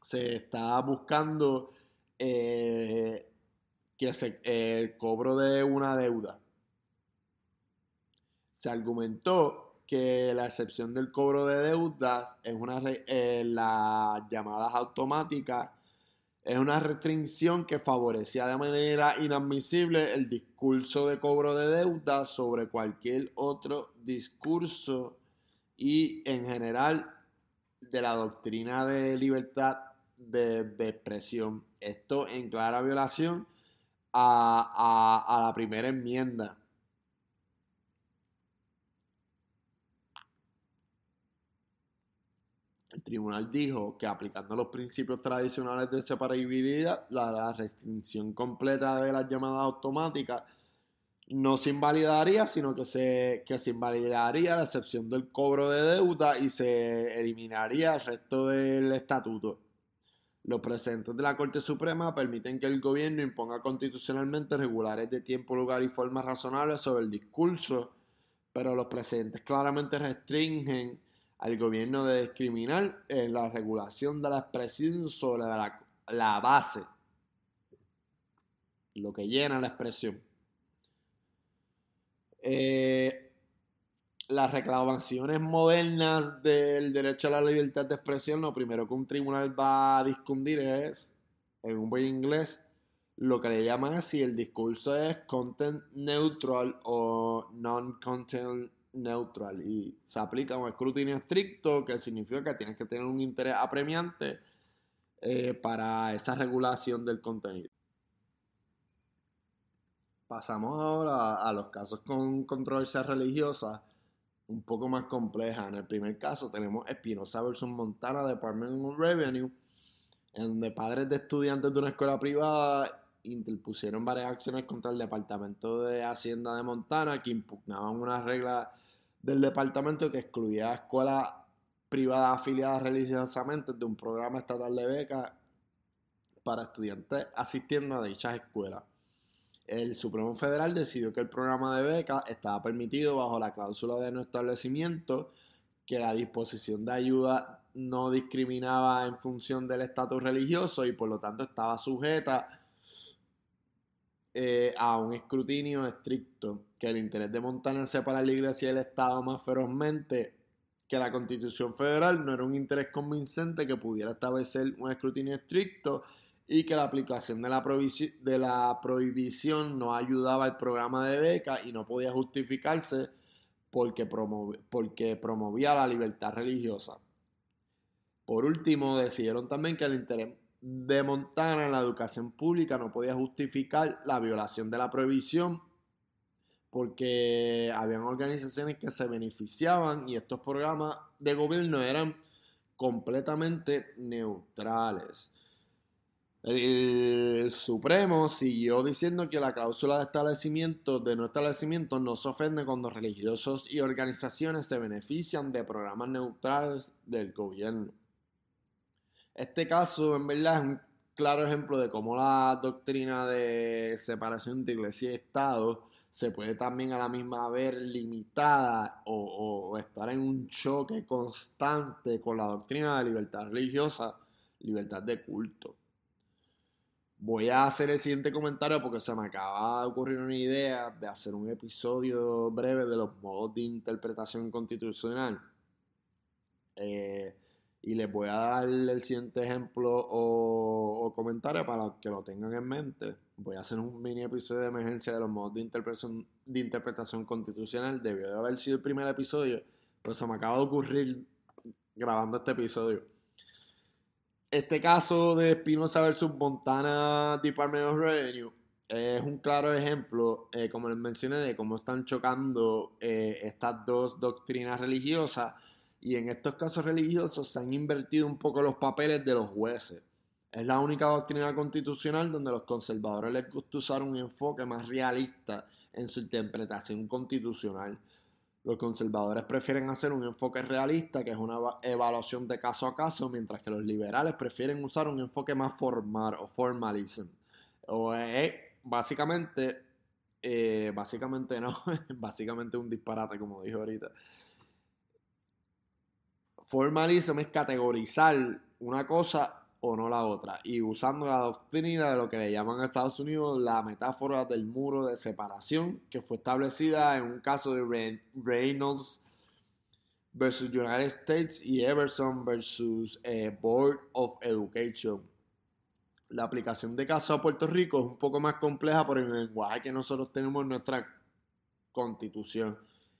se está buscando eh, que se, el cobro de una deuda. Se argumentó que la excepción del cobro de deudas es una en las llamadas automáticas es una restricción que favorecía de manera inadmisible el discurso de cobro de deuda sobre cualquier otro discurso y en general de la doctrina de libertad de, expresión. Esto en clara violación a la primera enmienda El tribunal dijo que aplicando los principios tradicionales de separabilidad, la, restricción completa de las llamadas automáticas no se invalidaría, sino que se, que se invalidaría la excepción del cobro de deuda y se eliminaría el resto del estatuto. Los presentes de la Corte Suprema permiten que el gobierno imponga constitucionalmente regulares de tiempo, lugar y forma razonables sobre el discurso, pero los presentes claramente restringen al gobierno de discriminar en la regulación de la expresión sobre la, base, lo que llena la expresión. Eh, las reclamaciones modernas del derecho a la libertad de expresión, lo primero que un tribunal va a discutir es, en un buen inglés, lo que le llaman así, el discurso es content neutral o non-content neutral y se aplica un escrutinio estricto que significa que tienes que tener un interés apremiante eh, para esa regulación del contenido. Pasamos ahora a los casos con controversias religiosas un poco más complejas. En el primer caso tenemos Espinosa versus Montana, Department of Revenue, en donde padres de estudiantes de una escuela privada interpusieron varias acciones contra el Departamento de Hacienda de Montana que impugnaban una regla del departamento que excluía a escuelas privadas afiliadas religiosamente de un programa estatal de becas para estudiantes asistiendo a dichas escuelas. El Supremo Federal decidió que el programa de beca estaba permitido bajo la cláusula de no establecimiento, que la disposición de ayuda no discriminaba en función del estatus religioso y por lo tanto estaba sujeta eh, a un escrutinio estricto, que el interés de Montana en separar la iglesia y el Estado más ferozmente que la Constitución Federal no era un interés convincente que pudiera establecer un escrutinio estricto y que la aplicación de la, de la prohibición no ayudaba al programa de beca y no podía justificarse porque, porque promovía la libertad religiosa. Por último, decidieron también que el interés de Montana en la educación pública no podía justificar la violación de la prohibición porque habían organizaciones que se beneficiaban y estos programas de gobierno eran completamente neutrales. El Supremo siguió diciendo que la cláusula de establecimiento de no establecimiento no se ofende cuando religiosos y organizaciones se benefician de programas neutrales del gobierno. Este caso, en verdad, es un claro ejemplo de cómo la doctrina de separación de iglesia y Estado se puede también a la misma vez limitada o, o estar en un choque constante con la doctrina de libertad religiosa, libertad de culto. Voy a hacer el siguiente comentario porque se me acaba de ocurrir una idea de hacer un episodio breve de los modos de interpretación constitucional. Eh, y les voy a dar el siguiente ejemplo o, comentario para que lo tengan en mente. Voy a hacer un mini episodio de emergencia de los modos de interpretación, de interpretación constitucional. Debió de haber sido el primer episodio, pero se me acaba de ocurrir grabando este episodio. Este caso de Espinosa versus Montana Department of Revenue es un claro ejemplo, eh, como les mencioné, de cómo están chocando eh, estas dos doctrinas religiosas. Y en estos casos religiosos se han invertido un poco los papeles de los jueces. Es la única doctrina constitucional donde los conservadores les gusta usar un enfoque más realista en su interpretación constitucional. Los conservadores prefieren hacer un enfoque realista, que es una evaluación de caso a caso, mientras que los liberales prefieren usar un enfoque más formal o formalism. O básicamente, eh, básicamente no, básicamente un disparate, como dije ahorita. Formalism es categorizar una cosa o no la otra. Y usando la doctrina de lo que le llaman a Estados Unidos la metáfora del muro de separación, que fue establecida en un caso de Reynolds versus United States y Everson versus eh, Board of Education. La aplicación de caso a Puerto Rico es un poco más compleja por el lenguaje que nosotros tenemos en nuestra constitución.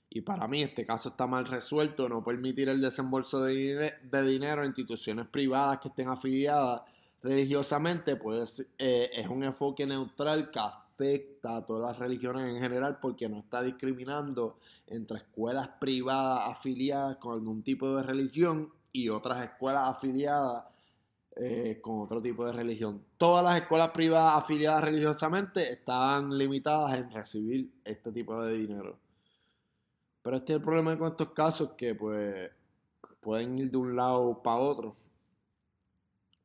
Y para mí este caso está mal resuelto, no permitir el desembolso de, dinero a instituciones privadas que estén afiliadas religiosamente pues, es un enfoque neutral que afecta a todas las religiones en general porque no está discriminando entre escuelas privadas afiliadas con algún tipo de religión y otras escuelas afiliadas eh, con otro tipo de religión. Todas las escuelas privadas afiliadas religiosamente están limitadas en recibir este tipo de dinero. Pero este es el problema con estos casos que pues pueden ir de un lado para otro.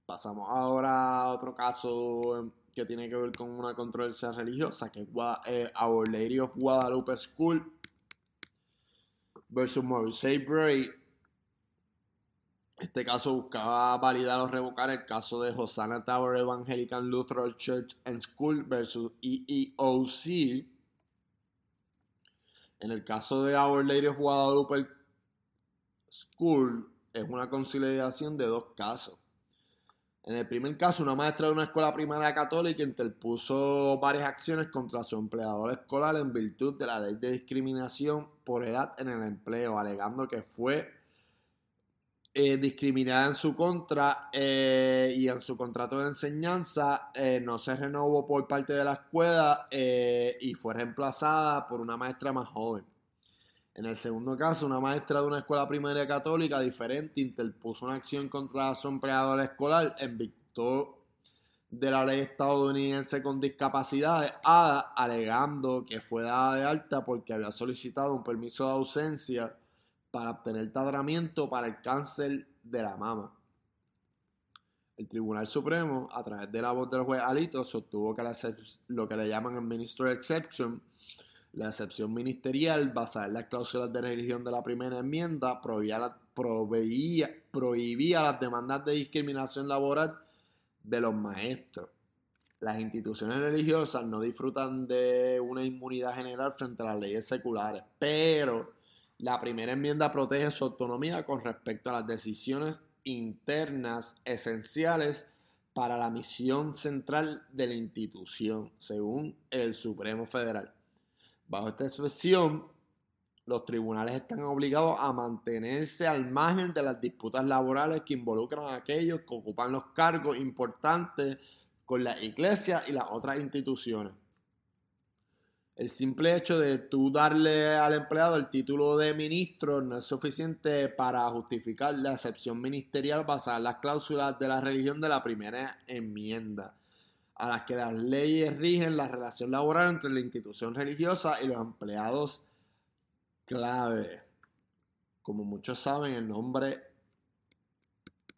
Pasamos ahora a otro caso que tiene que ver con una controversia religiosa, que es eh, Our Lady of Guadalupe School versus Morrissey Bray. Este caso buscaba validar o revocar el caso de Hosanna Tower Evangelical Lutheran Church and School versus EEOC en el caso de Our Lady of Guadalupe School, es una conciliación de dos casos. En el primer caso, una maestra de una escuela primaria católica interpuso varias acciones contra su empleador escolar en virtud de la ley de discriminación por edad en el empleo, alegando que fue eh, discriminada en su contra eh, y en su contrato de enseñanza eh, no se renovó por parte de la escuela y fue reemplazada por una maestra más joven. En el segundo caso, una maestra de una escuela primaria católica diferente interpuso una acción contra su empleador escolar en virtud de la ley estadounidense con discapacidades, ADA, alegando que fue dada de alta porque había solicitado un permiso de ausencia para obtener tratamiento para el cáncer de la mama. El Tribunal Supremo, a través de la voz del juez Alito, sostuvo que lo que le llaman el Ministro Exception, la excepción ministerial basada en las cláusulas de religión de la primera enmienda, prohibía, la, prohibía las demandas de discriminación laboral de los maestros. Las instituciones religiosas no disfrutan de una inmunidad general frente a las leyes seculares, pero la primera enmienda protege su autonomía con respecto a las decisiones internas esenciales para la misión central de la institución, según el Supremo Federal. Bajo esta expresión, los tribunales están obligados a mantenerse al margen de las disputas laborales que involucran a aquellos que ocupan los cargos importantes con la iglesia y las otras instituciones. El simple hecho de tú darle al empleado el título de ministro no es suficiente para justificar la excepción ministerial basada en las cláusulas de la religión de la primera enmienda, a las que las leyes rigen la relación laboral entre la institución religiosa y los empleados clave. Como muchos saben, el nombre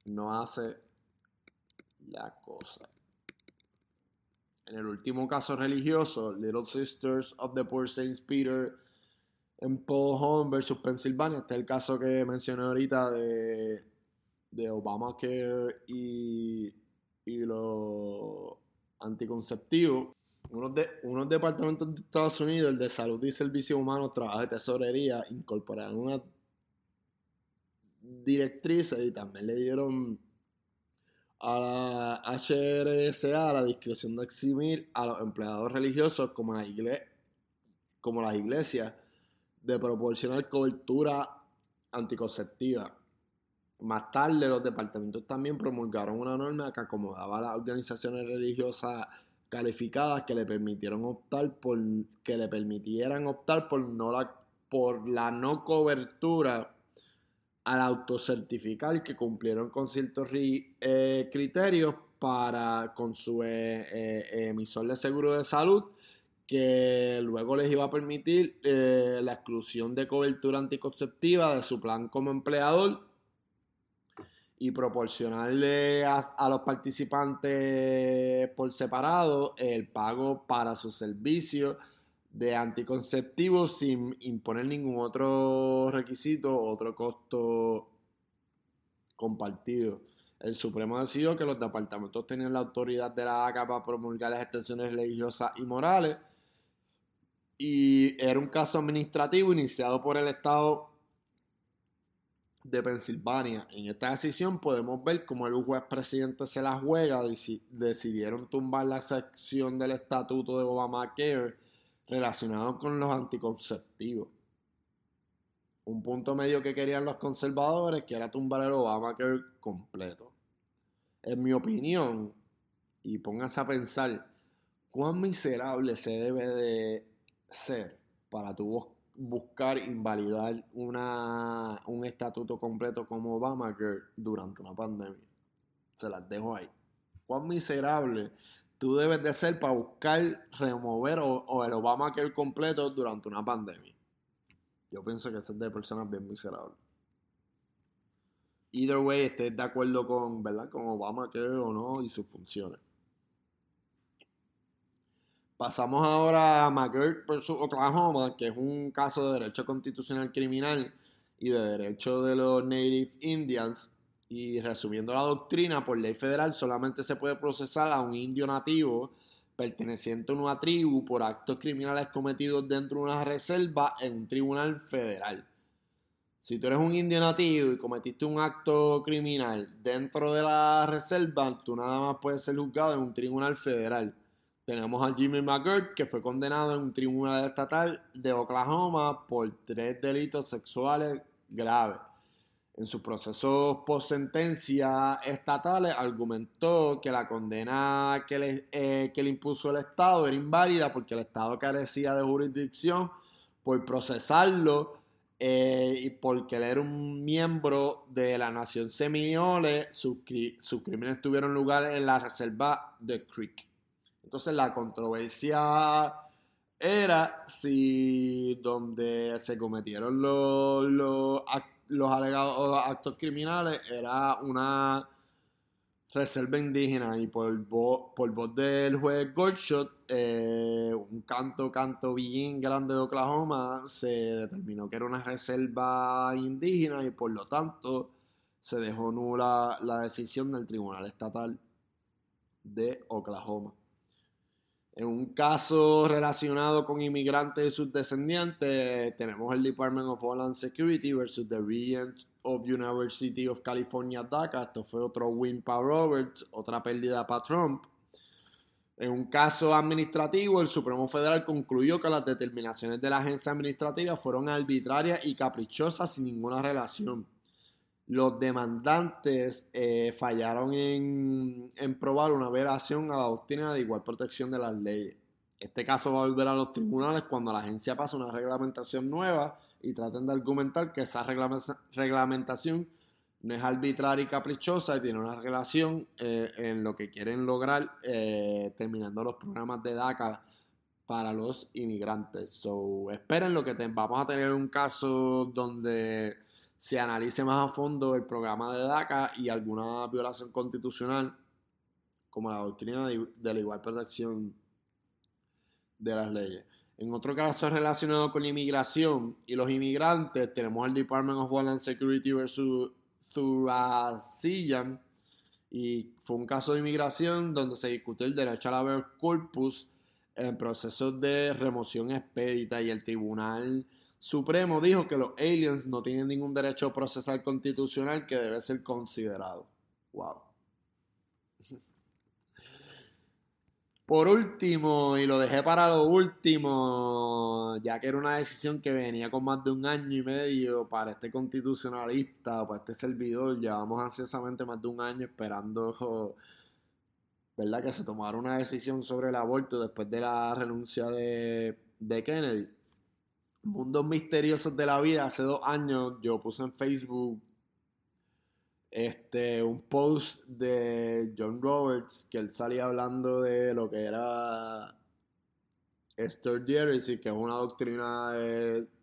no hace la cosa. En el último caso religioso, Little Sisters of the Poor Saints Peter en Paul Home versus Pennsylvania, este es el caso que mencioné ahorita de, de Obamacare y, y los anticonceptivos. Unos, de, unos departamentos de Estados Unidos, el de Salud y Servicios Humanos, Trabajo y Tesorería, incorporaron una directriz y también le dieron a la HRSA la discreción de eximir a los empleados religiosos como, la como las iglesias de proporcionar cobertura anticonceptiva. Más tarde los departamentos también promulgaron una norma que acomodaba a las organizaciones religiosas calificadas que le permitieron optar por que le permitieran optar por no la por la no cobertura al autocertificar que cumplieron con ciertos eh, criterios para con su eh, eh, emisor de seguro de salud que luego les iba a permitir la exclusión de cobertura anticonceptiva de su plan como empleador y proporcionarle a, los participantes por separado el pago para su servicio de anticonceptivos sin imponer ningún otro requisito o otro costo compartido. El Supremo decidió que los departamentos tenían la autoridad de la ACA para promulgar las extensiones religiosas y morales y era un caso administrativo iniciado por el Estado de Pensilvania. En esta decisión podemos ver cómo el juez presidente se la juega, decidieron tumbar la sección del estatuto de Obamacare relacionado con los anticonceptivos. Un punto medio que querían los conservadores, que era tumbar el Obamacare completo. En mi opinión, y pónganse a pensar, cuán miserable se debe de ser para tu buscar invalidar un estatuto completo como Obamacare durante una pandemia. Se las dejo ahí. Cuán miserable tú debes de ser para buscar remover o, el Obamacare completo durante una pandemia. Yo pienso que eso es de personas bien miserables. Either way, estés de acuerdo con, ¿verdad? Con Obamacare o no y sus funciones. Pasamos ahora a McGirt vs. Oklahoma, que es un caso de derecho constitucional criminal y de derecho de los Native Indians y resumiendo la doctrina, por ley federal solamente se puede procesar a un indio nativo perteneciente a una tribu por actos criminales cometidos dentro de una reserva en un tribunal federal. Si tú eres un indio nativo y cometiste un acto criminal dentro de la reserva, tú nada más puedes ser juzgado en un tribunal federal. Tenemos a Jimmy McGirt, que fue condenado en un tribunal estatal de Oklahoma por tres delitos sexuales graves. En sus procesos post sentencia estatales argumentó que la condena que le, eh, que le impuso el Estado era inválida porque el Estado carecía de jurisdicción por procesarlo eh, y porque él era un miembro de la nación Seminole, sus, sus crímenes tuvieron lugar en la reserva de Creek. Entonces la controversia era si donde se cometieron los, los actos los alegados actos criminales era una reserva indígena y por, por voz del juez Goldshot, eh, un canto, canto bien grande de Oklahoma, se determinó que era una reserva indígena y por lo tanto se dejó nula la decisión del Tribunal Estatal de Oklahoma. En un caso relacionado con inmigrantes y sus descendientes, tenemos el Department of Homeland Security versus the Regent of University of California, DACA. Esto fue otro win para Roberts, otra pérdida para Trump. En un caso administrativo, el Supremo Federal concluyó que las determinaciones de la agencia administrativa fueron arbitrarias y caprichosas sin ninguna relación los demandantes eh, fallaron en, probar una veración a la doctrina de igual protección de las leyes. Este caso va a volver a los tribunales cuando la agencia pase una reglamentación nueva y traten de argumentar que esa reglamentación no es arbitraria y caprichosa y tiene una relación eh, en lo que quieren lograr eh, terminando los programas de DACA para los inmigrantes. So, esperen lo que vamos a tener un caso donde se analice más a fondo el programa de DACA y alguna violación constitucional, como la doctrina de, la igual protección de las leyes. En otro caso relacionado con la inmigración y los inmigrantes, tenemos el Department of Homeland Security versus Thurasiyan y fue un caso de inmigración donde se discutió el derecho al haber corpus en procesos de remoción expedita y el tribunal Supremo dijo que los aliens no tienen ningún derecho procesal constitucional que debe ser considerado. Wow. Por último, y lo dejé para lo último, ya que era una decisión que venía con más de un año y medio para este constitucionalista, para este servidor, llevamos ansiosamente más de un año esperando, ¿verdad?, que se tomara una decisión sobre el aborto después de la renuncia de, de Kennedy. Mundos Misteriosos de la Vida, hace dos años yo puse en Facebook este, un post de John Roberts que él salía hablando de lo que era Esther y que es una doctrina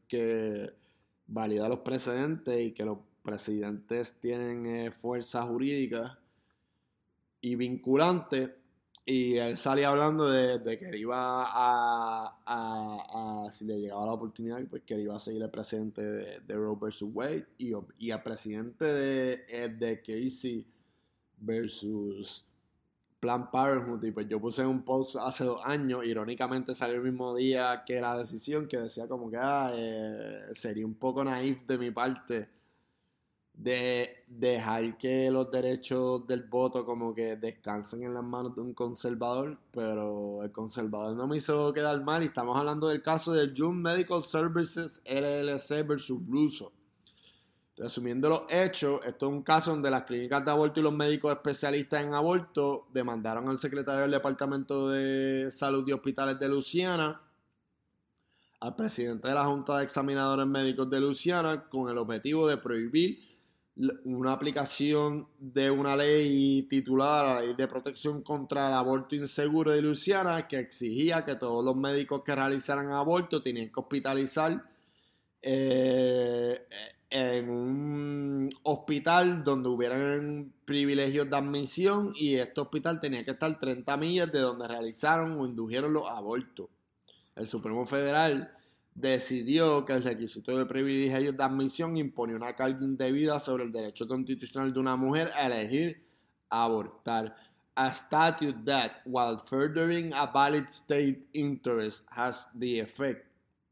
que valida los precedentes y que los presidentes tienen eh, fuerza jurídica y vinculante y él salía hablando de, que él iba a, si le llegaba la oportunidad, pues que él iba a seguir el presidente de, de Roe vs. Wade y, y el presidente de, de Casey versus Plan Parenthood. Y pues yo puse un post hace dos años, irónicamente salió el mismo día que la decisión, que decía como que ah, eh, sería un poco naif de mi parte de dejar que los derechos del voto como que descansen en las manos de un conservador, pero el conservador no me hizo quedar mal y estamos hablando del caso de June Medical Services LLC versus Russo. Resumiendo los hechos, esto es un caso donde las clínicas de aborto y los médicos especialistas en aborto demandaron al secretario del Departamento de Salud y Hospitales de Luciana, al presidente de la Junta de Examinadores Médicos de Luciana, con el objetivo de prohibir una aplicación de una ley titulada la Ley de Protección contra el Aborto Inseguro de Luciana que exigía que todos los médicos que realizaran aborto tenían que hospitalizar eh, en un hospital donde hubieran privilegios de admisión y este hospital tenía que estar 30 millas de donde realizaron o indujeron los abortos. El Supremo Federal decidió que el requisito de privilegios de admisión imponía una carga indebida sobre el derecho constitucional de una mujer a elegir abortar. A statute that, while furthering a valid state interest, has the effect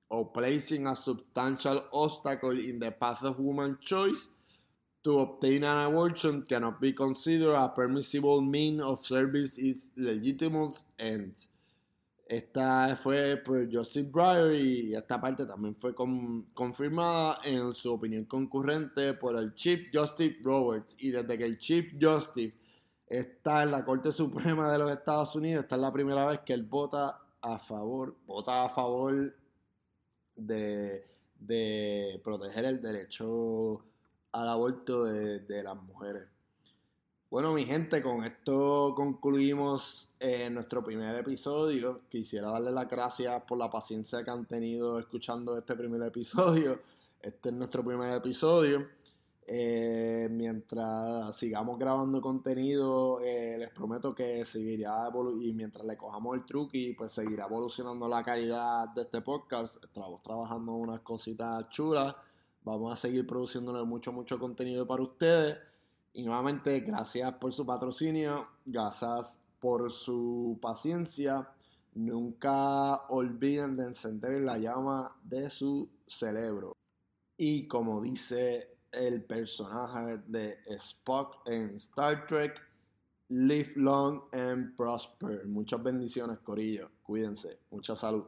of placing a substantial obstacle in the path of woman's choice to obtain an abortion cannot be considered a permissible means of service its legitimate end. Esta fue por Justin Breyer y esta parte también fue confirmada en su opinión concurrente por el Chief Justice Roberts. Y desde que el Chief Justice está en la Corte Suprema de los Estados Unidos, esta es la primera vez que él vota a favor, vota a favor de, proteger el derecho al aborto de las mujeres. Bueno, mi gente, con esto concluimos eh, nuestro primer episodio. Quisiera darle las gracias por la paciencia que han tenido escuchando este primer episodio. Este es nuestro primer episodio. Eh, mientras sigamos grabando contenido, eh, les prometo que seguirá y mientras le cojamos el truque, pues seguirá evolucionando la calidad de este podcast. Estamos trabajando unas cositas chulas. Vamos a seguir produciéndole mucho, mucho contenido para ustedes. Y nuevamente, gracias por su patrocinio, gracias por su paciencia. Nunca olviden de encender la llama de su cerebro. Y como dice el personaje de Spock en Star Trek. Live long and prosper. Muchas bendiciones, Corillo. Cuídense. Mucha salud.